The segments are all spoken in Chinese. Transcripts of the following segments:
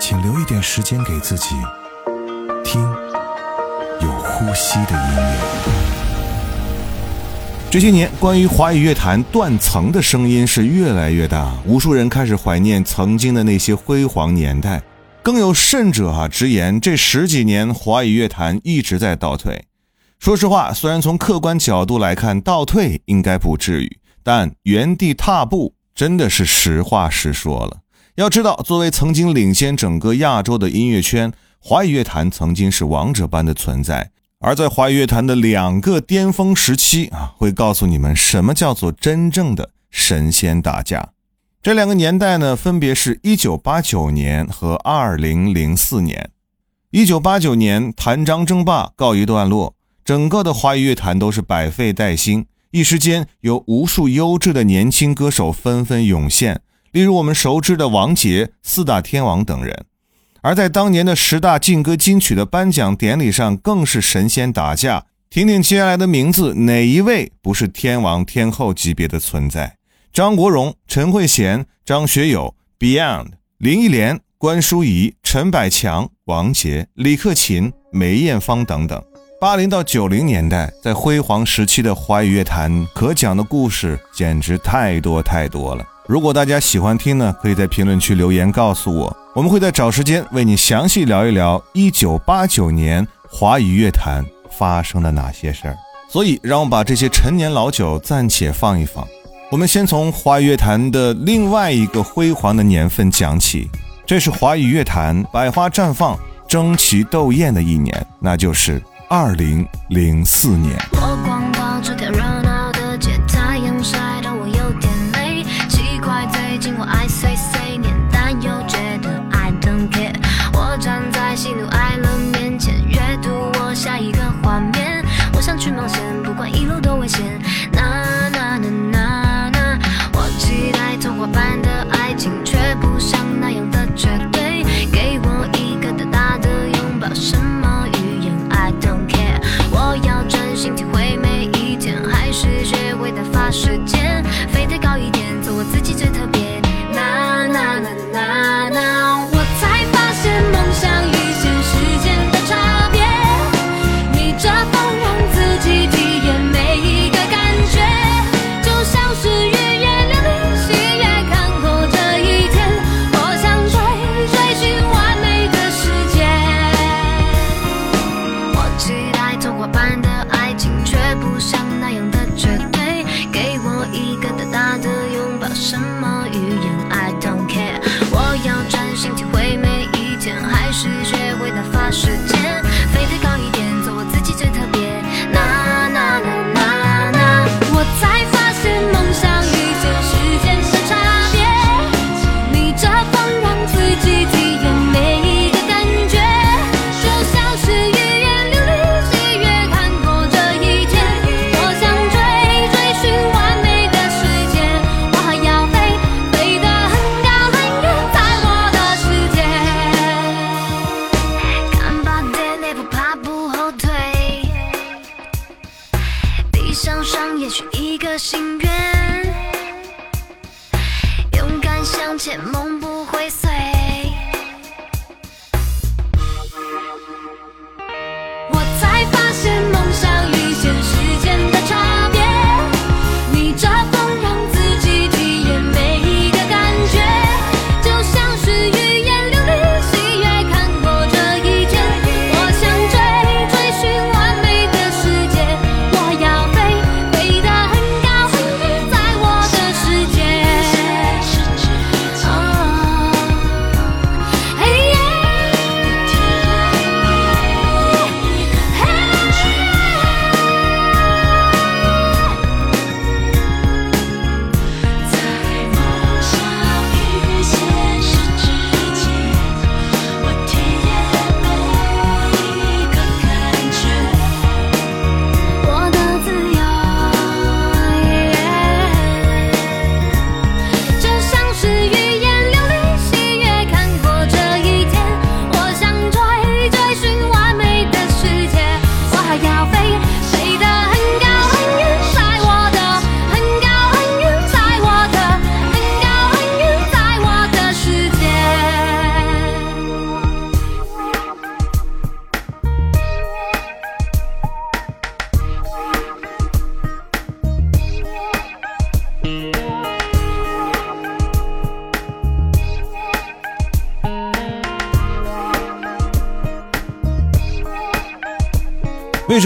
请留一点时间给自己，听有呼吸的音乐。这些年，关于华语乐坛断层的声音是越来越大，无数人开始怀念曾经的那些辉煌年代。更有甚者啊，直言这十几年华语乐坛一直在倒退。说实话，虽然从客观角度来看倒退应该不至于，但原地踏步真的是实话实说了。要知道，作为曾经领先整个亚洲的音乐圈，华语乐坛曾经是王者般的存在。而在华语乐坛的两个巅峰时期啊，会告诉你们什么叫做真正的神仙打架。这两个年代呢，分别是一九八九年和二零零四年。一九八九年，谭张争霸告一段落，整个的华语乐坛都是百废待兴，一时间有无数优质的年轻歌手纷纷涌现，例如我们熟知的王杰、四大天王等人。而在当年的十大劲歌金曲的颁奖典礼上，更是神仙打架。听听接下来的名字，哪一位不是天王天后级别的存在？张国荣、陈慧娴、张学友、Beyond、林忆莲、关淑怡、陈百强、王杰、李克勤、梅艳芳等等。八零到九零年代，在辉煌时期的华语乐坛，可讲的故事简直太多太多了。如果大家喜欢听呢，可以在评论区留言告诉我，我们会在找时间为你详细聊一聊一九八九年华语乐坛发生的哪些事儿。所以，让我把这些陈年老酒暂且放一放。我们先从华语乐坛的另外一个辉煌的年份讲起，这是华语乐坛百花绽放、争奇斗艳的一年，那就是二零零四年。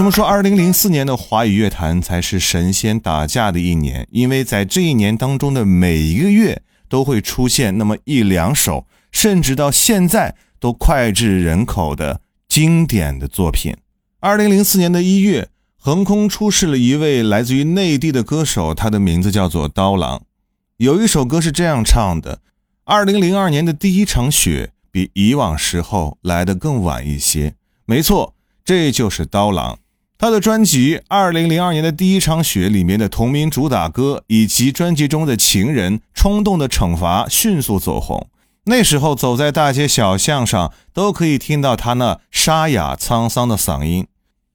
什么说二零零四年的华语乐坛才是神仙打架的一年？因为在这一年当中的每一个月都会出现那么一两首，甚至到现在都脍炙人口的经典的作品。二零零四年的一月，横空出世了一位来自于内地的歌手，他的名字叫做刀郎。有一首歌是这样唱的：“二零零二年的第一场雪，比以往时候来得更晚一些。”没错。这就是刀郎，他的专辑《二零零二年的第一场雪》里面的同名主打歌，以及专辑中的《情人》《冲动的惩罚》迅速走红。那时候走在大街小巷上，都可以听到他那沙哑沧桑的嗓音。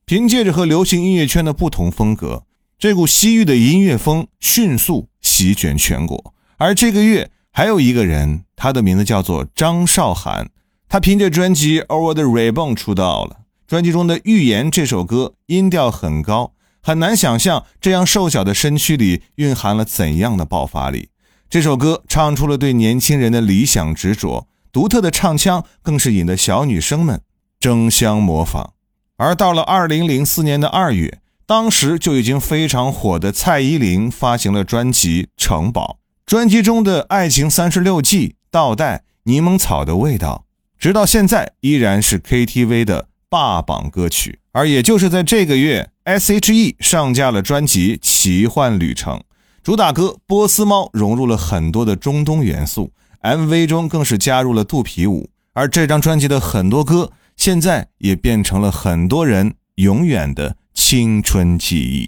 凭借着和流行音乐圈的不同风格，这股西域的音乐风迅速席卷全国。而这个月还有一个人，他的名字叫做张韶涵，他凭借专辑《Over the Rainbow》出道了。专辑中的《预言》这首歌音调很高，很难想象这样瘦小的身躯里蕴含了怎样的爆发力。这首歌唱出了对年轻人的理想执着，独特的唱腔更是引得小女生们争相模仿。而到了二零零四年的二月，当时就已经非常火的蔡依林发行了专辑《城堡》，专辑中的《爱情三十六计》《倒带》《柠檬草的味道》，直到现在依然是 KTV 的。霸榜歌曲，而也就是在这个月，S.H.E 上架了专辑《奇幻旅程》，主打歌《波斯猫》融入了很多的中东元素，MV 中更是加入了肚皮舞。而这张专辑的很多歌，现在也变成了很多人永远的青春记忆。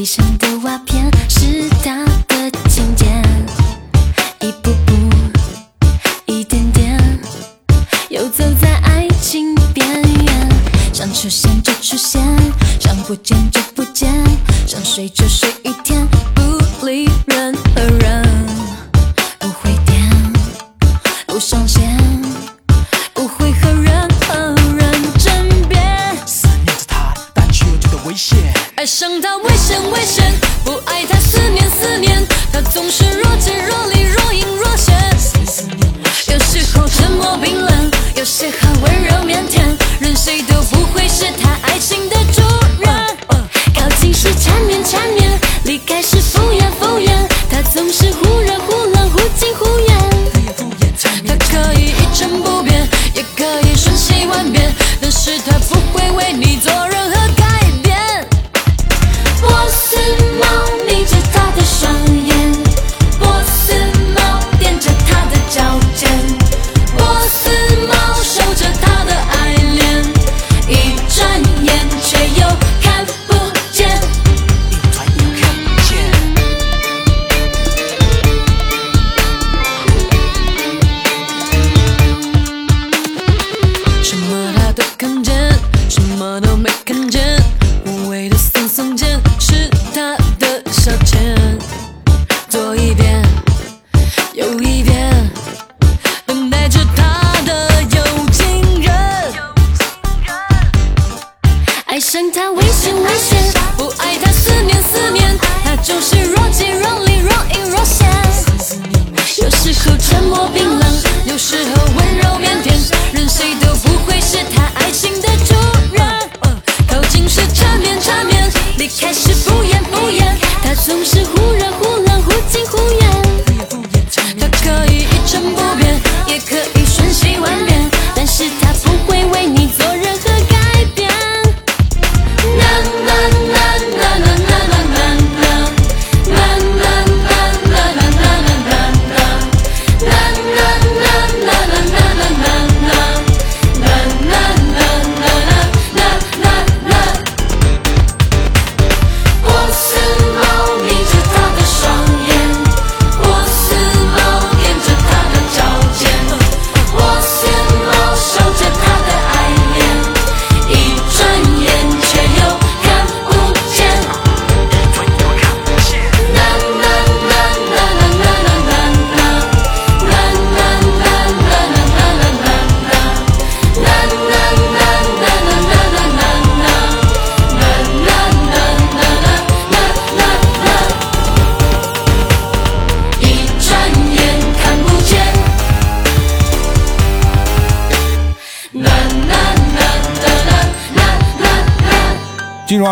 地上的瓦片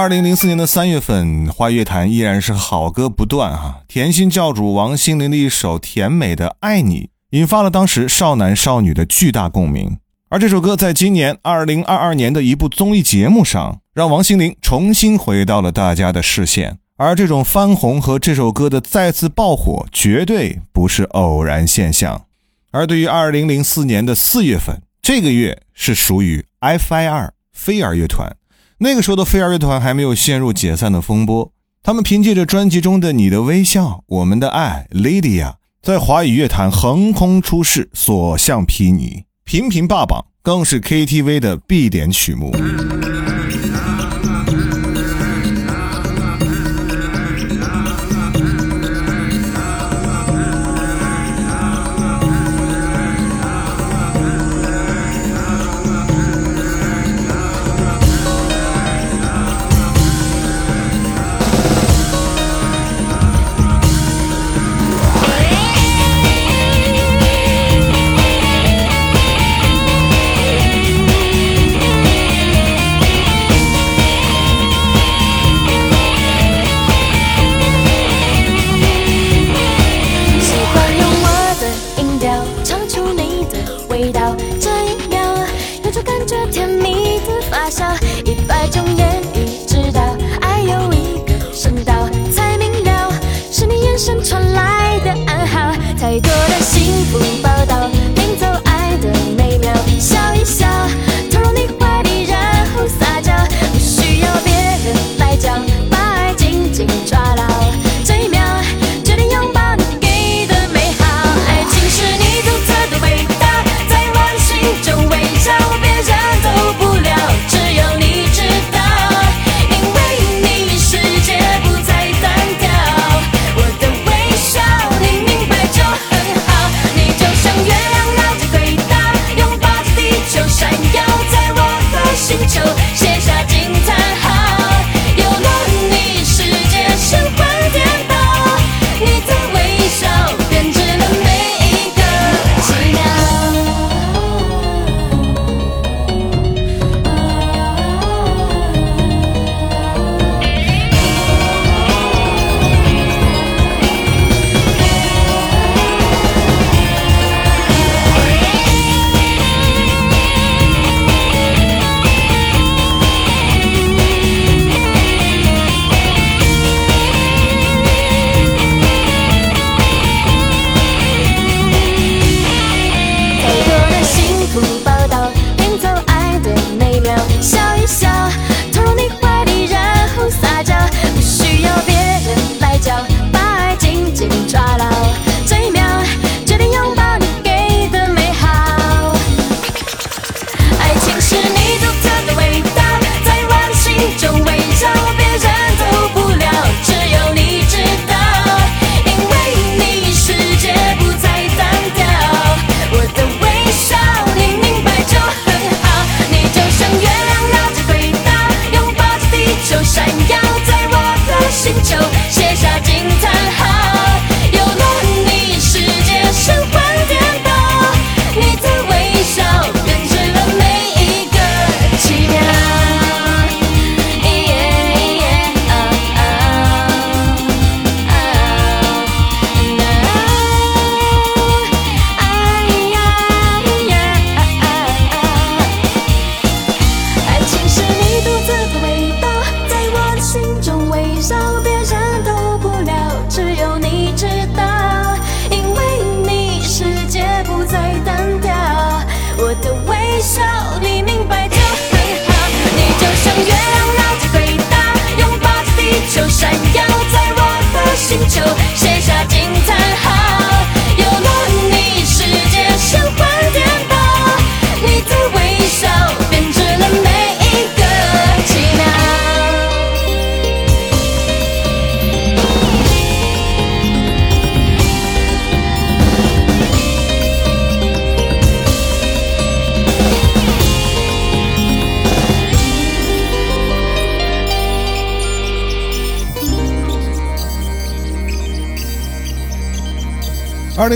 二零零四年的三月份，花乐坛依然是好歌不断啊！甜心教主王心凌的一首甜美的《爱你》，引发了当时少男少女的巨大共鸣。而这首歌在今年二零二二年的一部综艺节目上，让王心凌重新回到了大家的视线。而这种翻红和这首歌的再次爆火，绝对不是偶然现象。而对于二零零四年的四月份，这个月是属于 F.I.R 飞儿乐团。那个时候的飞儿乐团还没有陷入解散的风波，他们凭借着专辑中的《你的微笑》《我们的爱》《Lydia》，在华语乐坛横空出世，所向披靡，频频霸榜，更是 KTV 的必点曲目。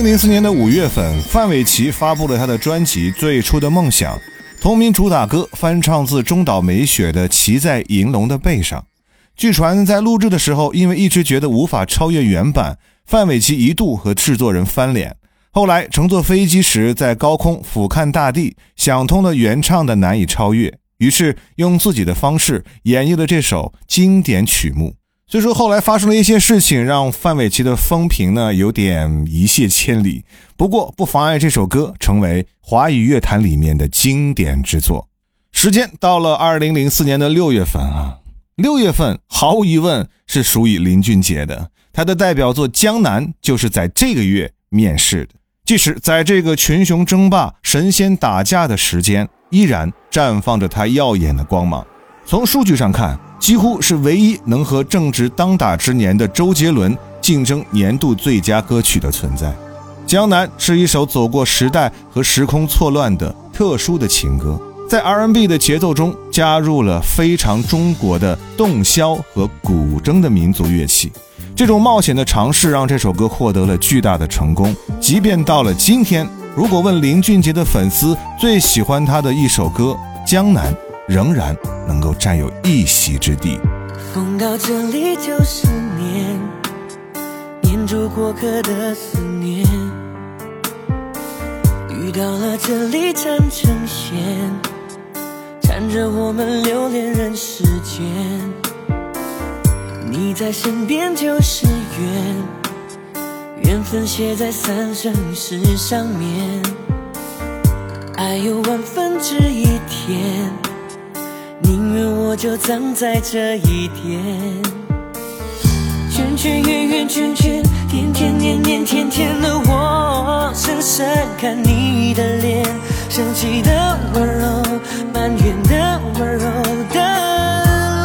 零零四年的五月份，范玮琪发布了他的专辑《最初的梦想》，同名主打歌翻唱自中岛美雪的《骑在银龙的背上》。据传在录制的时候，因为一直觉得无法超越原版，范玮琪一度和制作人翻脸。后来乘坐飞机时，在高空俯瞰大地，想通了原唱的难以超越，于是用自己的方式演绎了这首经典曲目。虽说后来发生了一些事情，让范玮琪的风评呢有点一泻千里，不过不妨碍这首歌成为华语乐坛里面的经典之作。时间到了二零零四年的六月份啊，六月份毫无疑问是属于林俊杰的，他的代表作《江南》就是在这个月面世的。即使在这个群雄争霸、神仙打架的时间，依然绽放着他耀眼的光芒。从数据上看。几乎是唯一能和正值当打之年的周杰伦竞争年度最佳歌曲的存在，《江南》是一首走过时代和时空错乱的特殊的情歌，在 R&B 的节奏中加入了非常中国的洞箫和古筝的民族乐器。这种冒险的尝试让这首歌获得了巨大的成功。即便到了今天，如果问林俊杰的粉丝最喜欢他的一首歌《江南》。仍然能够占有一席之地。风到这里就是念，念住过客的思念。雨到了这里缠成线，缠着我们留恋人世间。你在身边就是缘，缘分写在三生石上面。爱有万分之一甜。宁愿我就葬在这一天，圈圈圆圆圈圈，天天年年天天的我，深深看你的脸，生气的温柔，埋怨的温柔的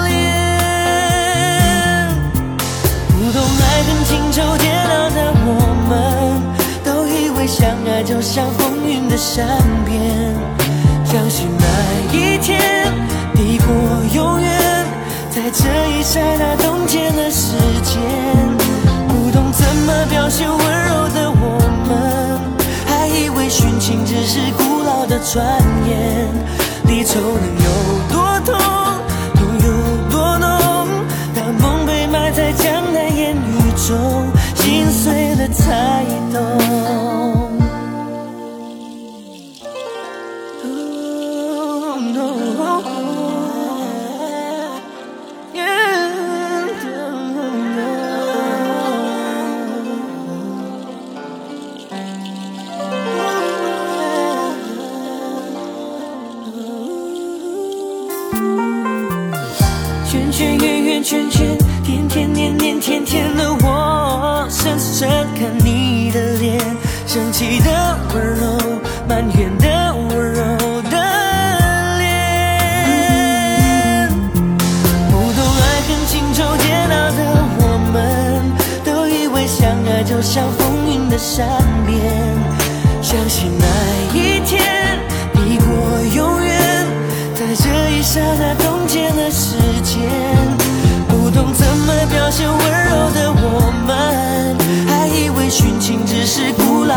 脸。不懂爱恨情仇跌倒的我们，都以为相爱就像风云的善变，相信那一天。我永远，在这一刹那冻结了时间。不懂怎么表现温柔的我们，还以为殉情只是古老的传言。离愁能有多圈圈圆圆圈圈天天年年天天的我深深看你的脸生气的温柔埋怨的温柔的脸不懂爱恨情愁煎熬的我们都以为相爱就像风云的善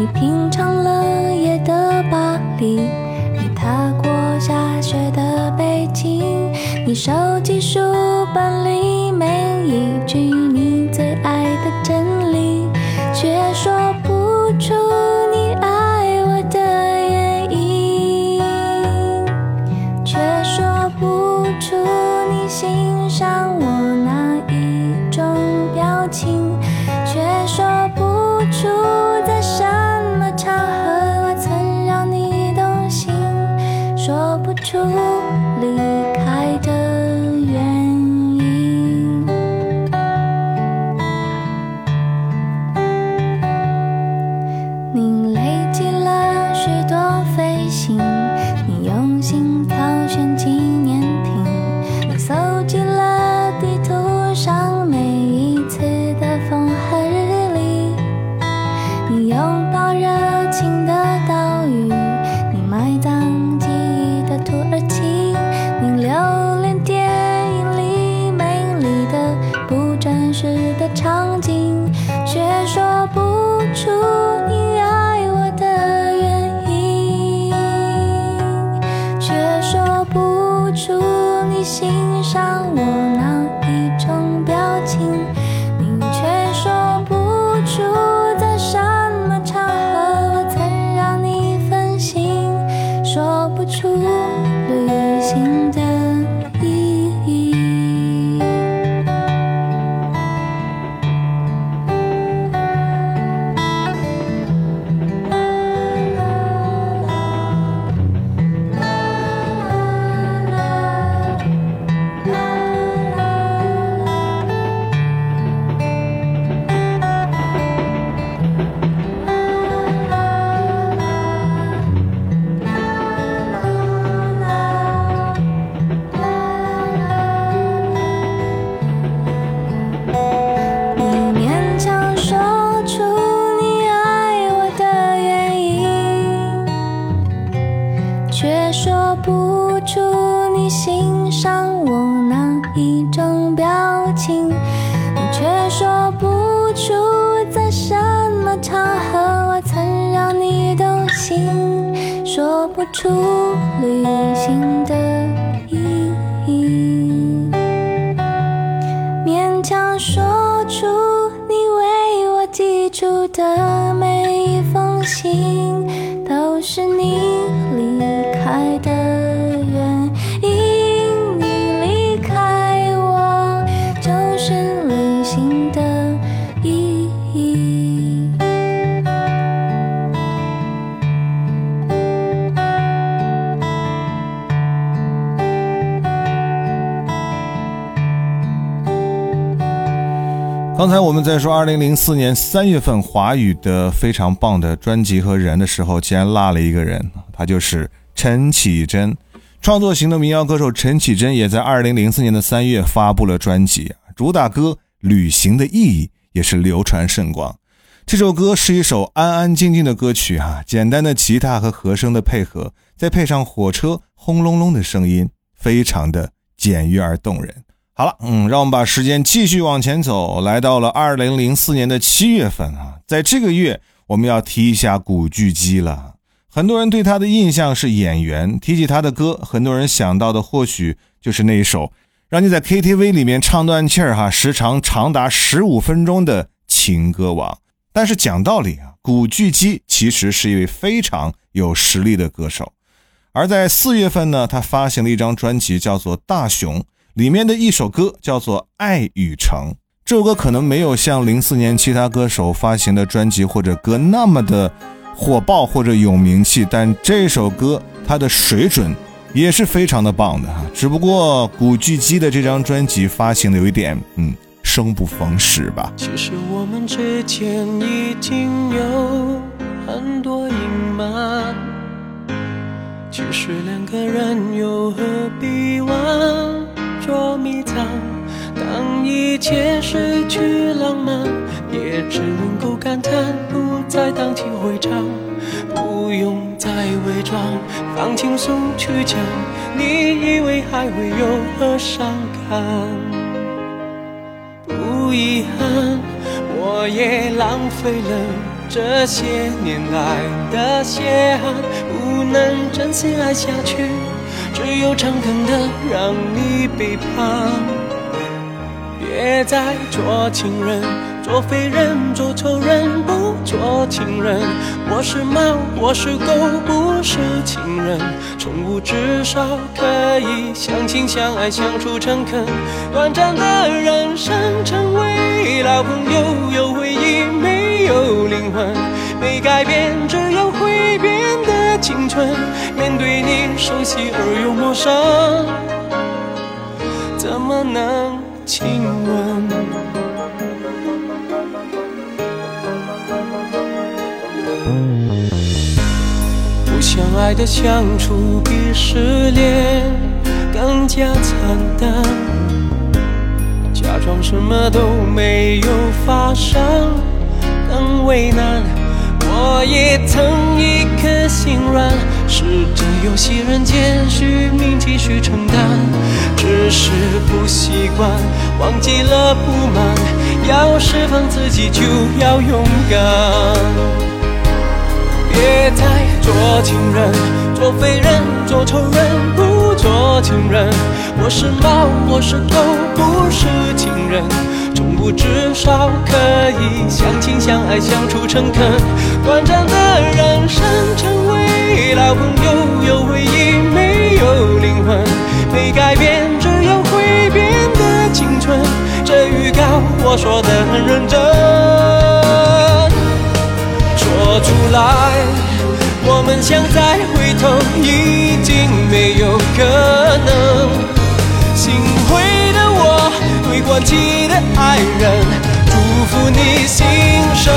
你品尝了夜的巴黎，的意义。刚才我们在说2004年3月份华语的非常棒的专辑和人的时候，竟然落了一个人，他就是陈绮贞。创作型的民谣歌手陈绮贞也在2004年的3月发布了专辑，主打歌《旅行的意义》也是流传甚广。这首歌是一首安安静静的歌曲啊，简单的吉他和和声的配合，再配上火车轰隆隆的声音，非常的简约而动人。好了，嗯，让我们把时间继续往前走，来到了二零零四年的七月份啊，在这个月我们要提一下古巨基了。很多人对他的印象是演员，提起他的歌，很多人想到的或许就是那一首让你在 KTV 里面唱断气儿哈，时长长达十五分钟的《情歌王》。但是讲道理啊，古巨基其实是一位非常有实力的歌手。而在四月份呢，他发行了一张专辑，叫做《大熊》，里面的一首歌叫做《爱与诚》。这首歌可能没有像零四年其他歌手发行的专辑或者歌那么的火爆或者有名气，但这首歌它的水准也是非常的棒的哈。只不过古巨基的这张专辑发行的有一点，嗯，生不逢时吧。其实我们之间已经有很多隐瞒，其实两个人又何必玩捉迷藏？当一切失去浪漫，也只能够感叹不再荡气回肠，不用再伪装，放轻松去讲，你以为还会有何伤感？不遗憾，我也浪费了这些年来的血汗，不能真心爱下去，只有诚恳的让你背叛。别再做情人，做废人，做仇人，不做情人。我是猫，我是狗，不是情人。宠物至少可以相亲相爱，相处诚恳。短暂的人生，成为老朋友，有回忆，没有灵魂，没改变，只有会变的青春。面对你，熟悉而又陌生，怎么能？亲吻，相爱的相处比失恋更加惨淡，假装什么都没有发生更为难。我也曾一颗心软，试着游戏人间虚名继续承担，只是不习惯，忘记了不满，要释放自己就要勇敢。别再做情人，做废人，做仇人，不做情人。我是猫，我是狗，不是情人。宠物至少可以相亲相爱，相处诚恳。短暂的人生，成为老朋友，有回忆，没有灵魂，没改变，只有会变的青春。这预告我说的很认真，说出来，我们想再回头，已经没有可能。心灰的我，对换季的爱人，祝福你新生。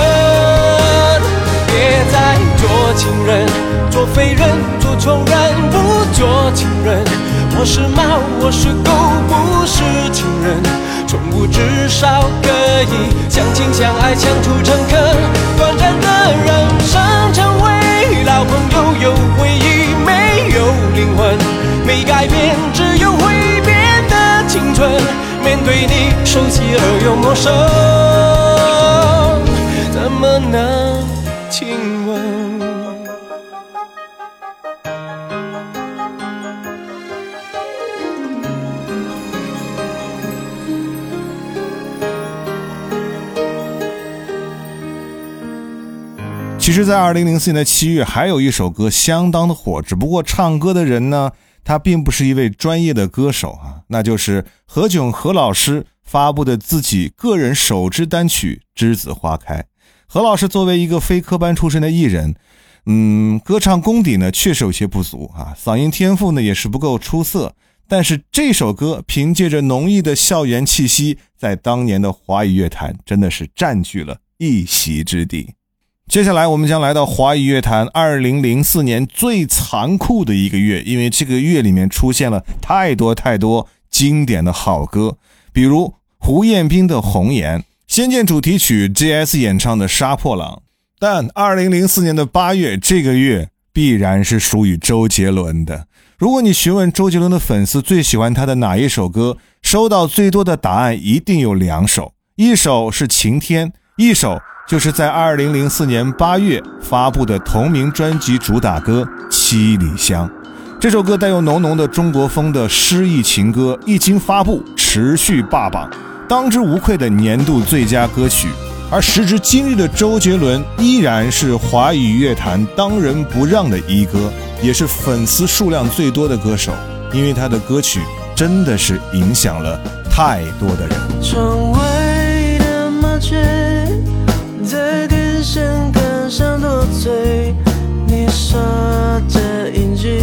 别再做情人，做废人，做仇人，不做情人。我是猫，我是狗，不是情人。宠物至少可以相亲相爱，相处诚恳。短暂的人生，成为老朋友，有回忆，没有灵魂，没改变，只有会变的。青春，面对你熟悉而又陌生，其实，在二零零四年的七月，还有一首歌相当的火，只不过唱歌的人呢？他并不是一位专业的歌手啊，那就是何炅何老师发布的自己个人首支单曲《栀子花开》。何老师作为一个非科班出身的艺人，嗯，歌唱功底呢确实有些不足啊，嗓音天赋呢也是不够出色。但是这首歌凭借着浓郁的校园气息，在当年的华语乐坛真的是占据了一席之地。接下来，我们将来到华语乐坛二零零四年最残酷的一个月，因为这个月里面出现了太多太多经典的好歌，比如胡彦斌的《红颜》，《仙剑》主题曲 G.S 演唱的《杀破狼》。但二零零四年的八月，这个月必然是属于周杰伦的。如果你询问周杰伦的粉丝最喜欢他的哪一首歌，收到最多的答案一定有两首，一首是《晴天》，一首。就是在二零零四年八月发布的同名专辑主打歌七里香。这首歌带有浓浓的中国风的诗意情歌一经发布持续霸榜当之无愧的年度最佳歌曲。而时至今日的周杰伦依然是华语乐坛当仁不让的一哥也是粉丝数量最多的歌手因为他的歌曲真的是影响了太多的人。嘴你说这一句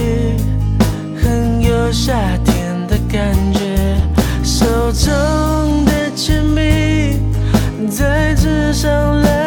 很有夏天的感觉手中的铅笔在纸上来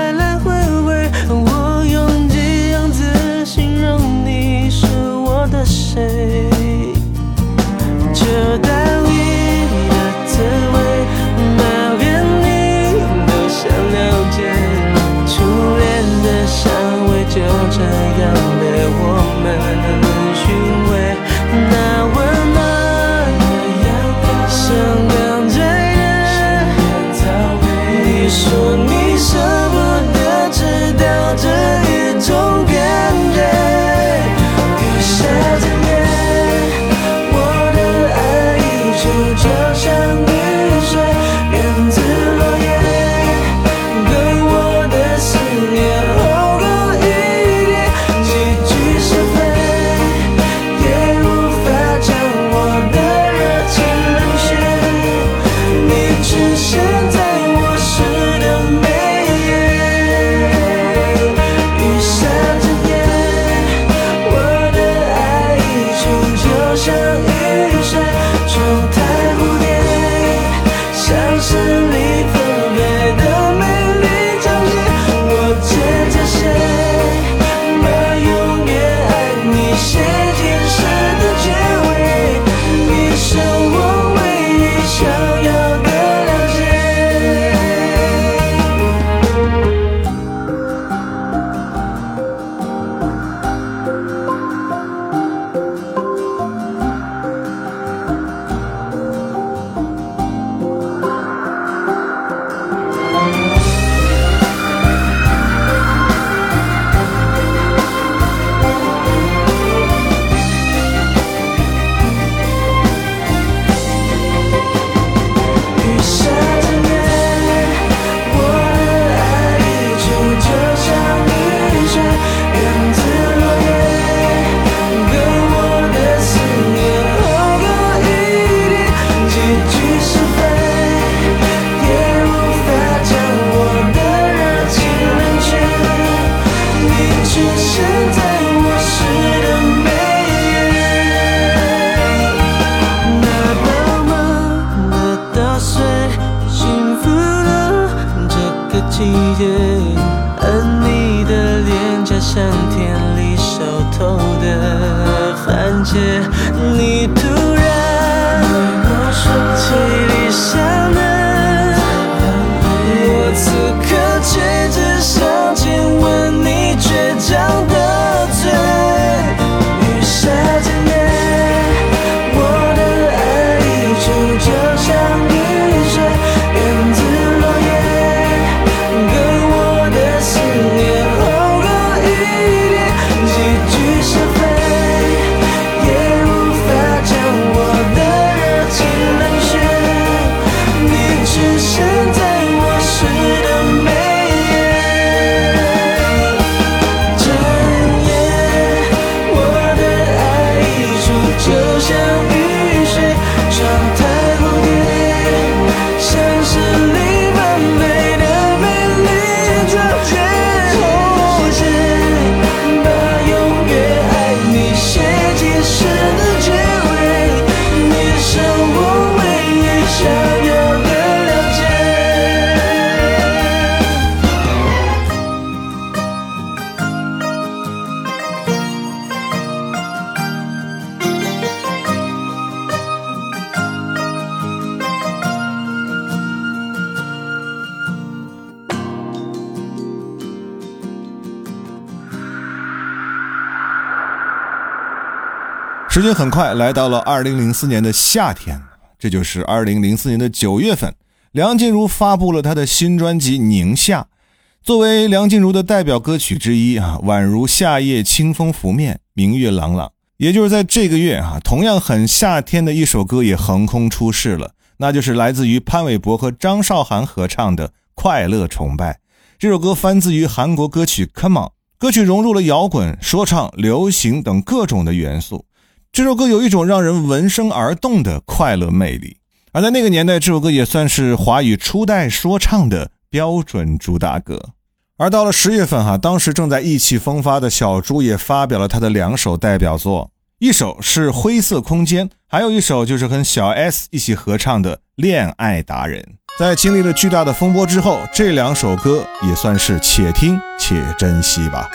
季节。时间很快来到了二零零四年的夏天。这就是二零零四年的九月份梁静茹发布了她的新专辑宁夏。作为梁静茹的代表歌曲之一啊宛如夏夜清风拂面明月朗朗。也就是在这个月啊同样很夏天的一首歌也横空出世了。那就是来自于潘玮柏和张韶涵合唱的快乐崇拜。这首歌翻自于韩国歌曲 come on 歌曲融入了摇滚说唱流行等各种的元素。这首歌有一种让人闻声而动的快乐魅力。而在那个年代，这首歌也算是华语初代说唱的标准主打歌。而到了十月份，哈，当时正在意气风发的小猪也发表了他的两首代表作，一首是《灰色空间》，还有一首就是和小 S 一起合唱的《恋爱达人》。在经历了巨大的风波之后，这两首歌也算是且听且珍惜吧。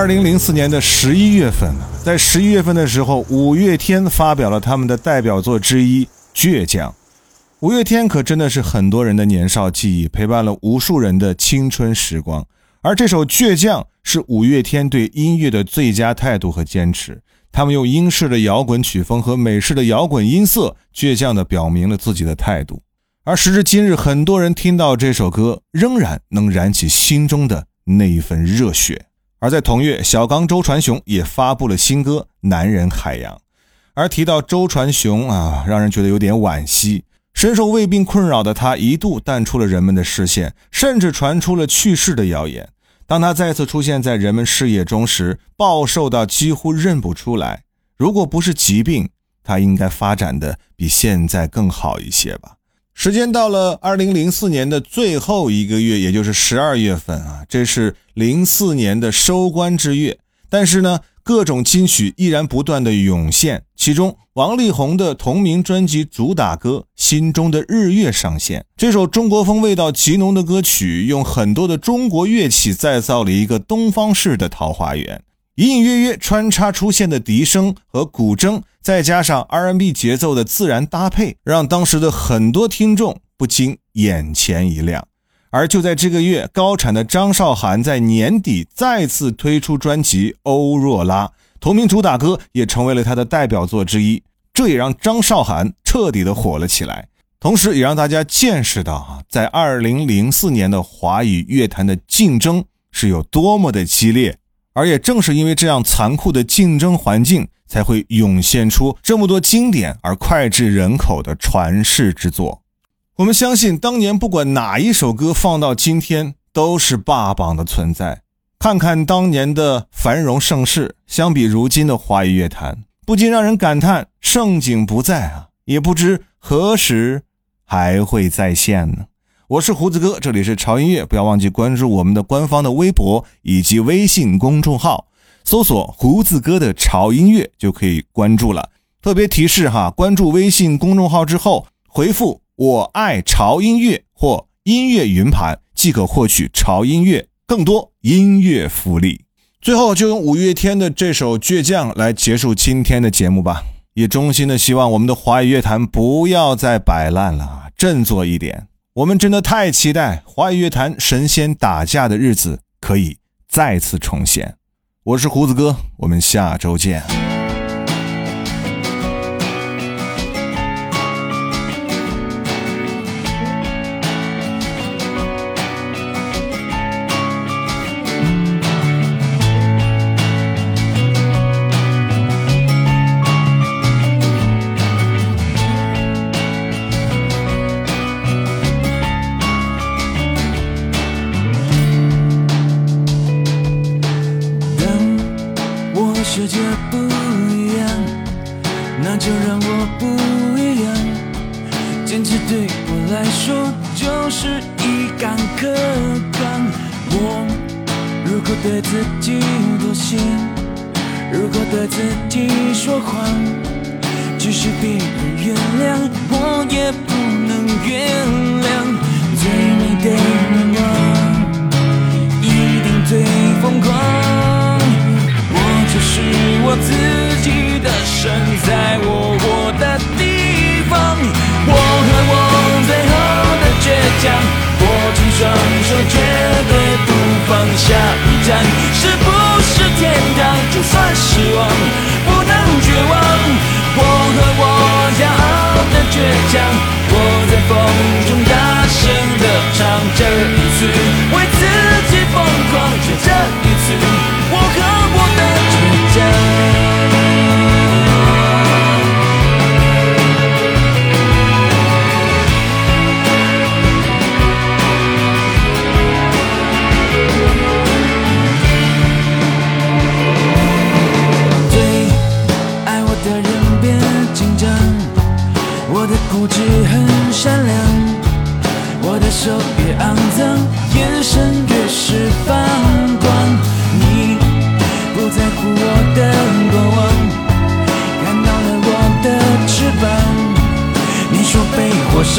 二零零四年的十一月份，在十一月份的时候，五月天发表了他们的代表作之一《倔强》。五月天可真的是很多人的年少记忆，陪伴了无数人的青春时光。而这首《倔强》是五月天对音乐的最佳态度和坚持。他们用英式的摇滚曲风和美式的摇滚音色，倔强地表明了自己的态度。而时至今日，很多人听到这首歌，仍然能燃起心中的那一份热血。而在同月，小刚周传雄也发布了新歌《男人海洋》。而提到周传雄啊，让人觉得有点惋惜。深受胃病困扰的他，一度淡出了人们的视线，甚至传出了去世的谣言。当他再次出现在人们视野中时，暴瘦到几乎认不出来。如果不是疾病，他应该发展的比现在更好一些吧。时间到了二零零四年的最后一个月，也就是十二月份啊，这是零四年的收官之月。但是呢，各种金曲依然不断的涌现，其中王力宏的同名专辑主打歌《心中的日月》上线。这首中国风味道极浓的歌曲，用很多的中国乐器再造了一个东方式的桃花源。隐隐约约穿插出现的笛声和古筝，再加上 R&B 节奏的自然搭配，让当时的很多听众不禁眼前一亮。而就在这个月，高产的张韶涵在年底再次推出专辑《欧若拉》，同名主打歌也成为了她的代表作之一。这也让张韶涵彻底的火了起来，同时也让大家见识到啊，在2004年的华语乐坛的竞争是有多么的激烈。而也正是因为这样残酷的竞争环境，才会涌现出这么多经典而脍炙人口的传世之作。我们相信，当年不管哪一首歌放到今天，都是霸榜的存在。看看当年的繁荣盛世，相比如今的华语乐坛，不禁让人感叹盛景不在啊！也不知何时还会再现呢？我是胡子哥，这里是潮音乐，不要忘记关注我们的官方的微博以及微信公众号，搜索“胡子哥的潮音乐”就可以关注了。特别提示哈，关注微信公众号之后，回复。我爱潮音乐或音乐云盘，即可获取潮音乐更多音乐福利。最后，就用五月天的这首《倔强》来结束今天的节目吧。也衷心的希望我们的华语乐坛不要再摆烂了，振作一点。我们真的太期待华语乐坛神仙打架的日子可以再次重现。我是胡子哥，我们下周见。世界不一样那就让我不一样坚持对我来说就是以刚克刚我如果对自己妥协如果对自己说谎即使别人原谅我也不能原谅最美的愿望一定最疯狂是我自己的神，在我活的地方，我和我最后的倔强，握紧双手，绝对不放下一站，是不是天堂就算失望，不能绝望，我和我骄傲的倔强，我在风中大声的唱，这一次为自己。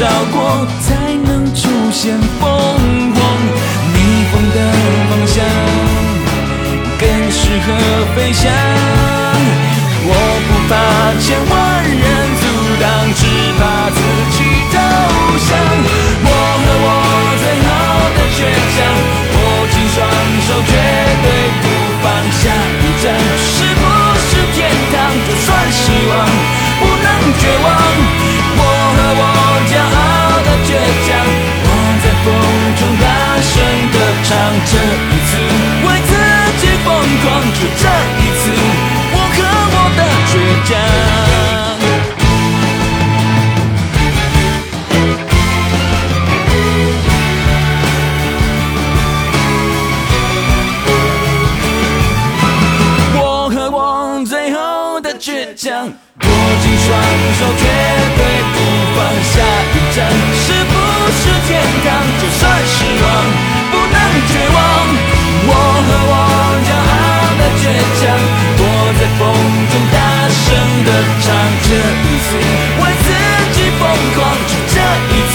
烧过才能出现凤凰，逆风的方向更适合飞翔。我不怕千万人阻挡，只怕自己投降。我和我最后的倔强，握紧双手，绝对不放下一站。是不是天堂？就算失望，不能绝望。这一次为自己疯狂，就这一次，我和我的倔强。我在风中大声的唱，这一次为自己疯狂，就这一次，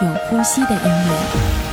有呼吸的音乐。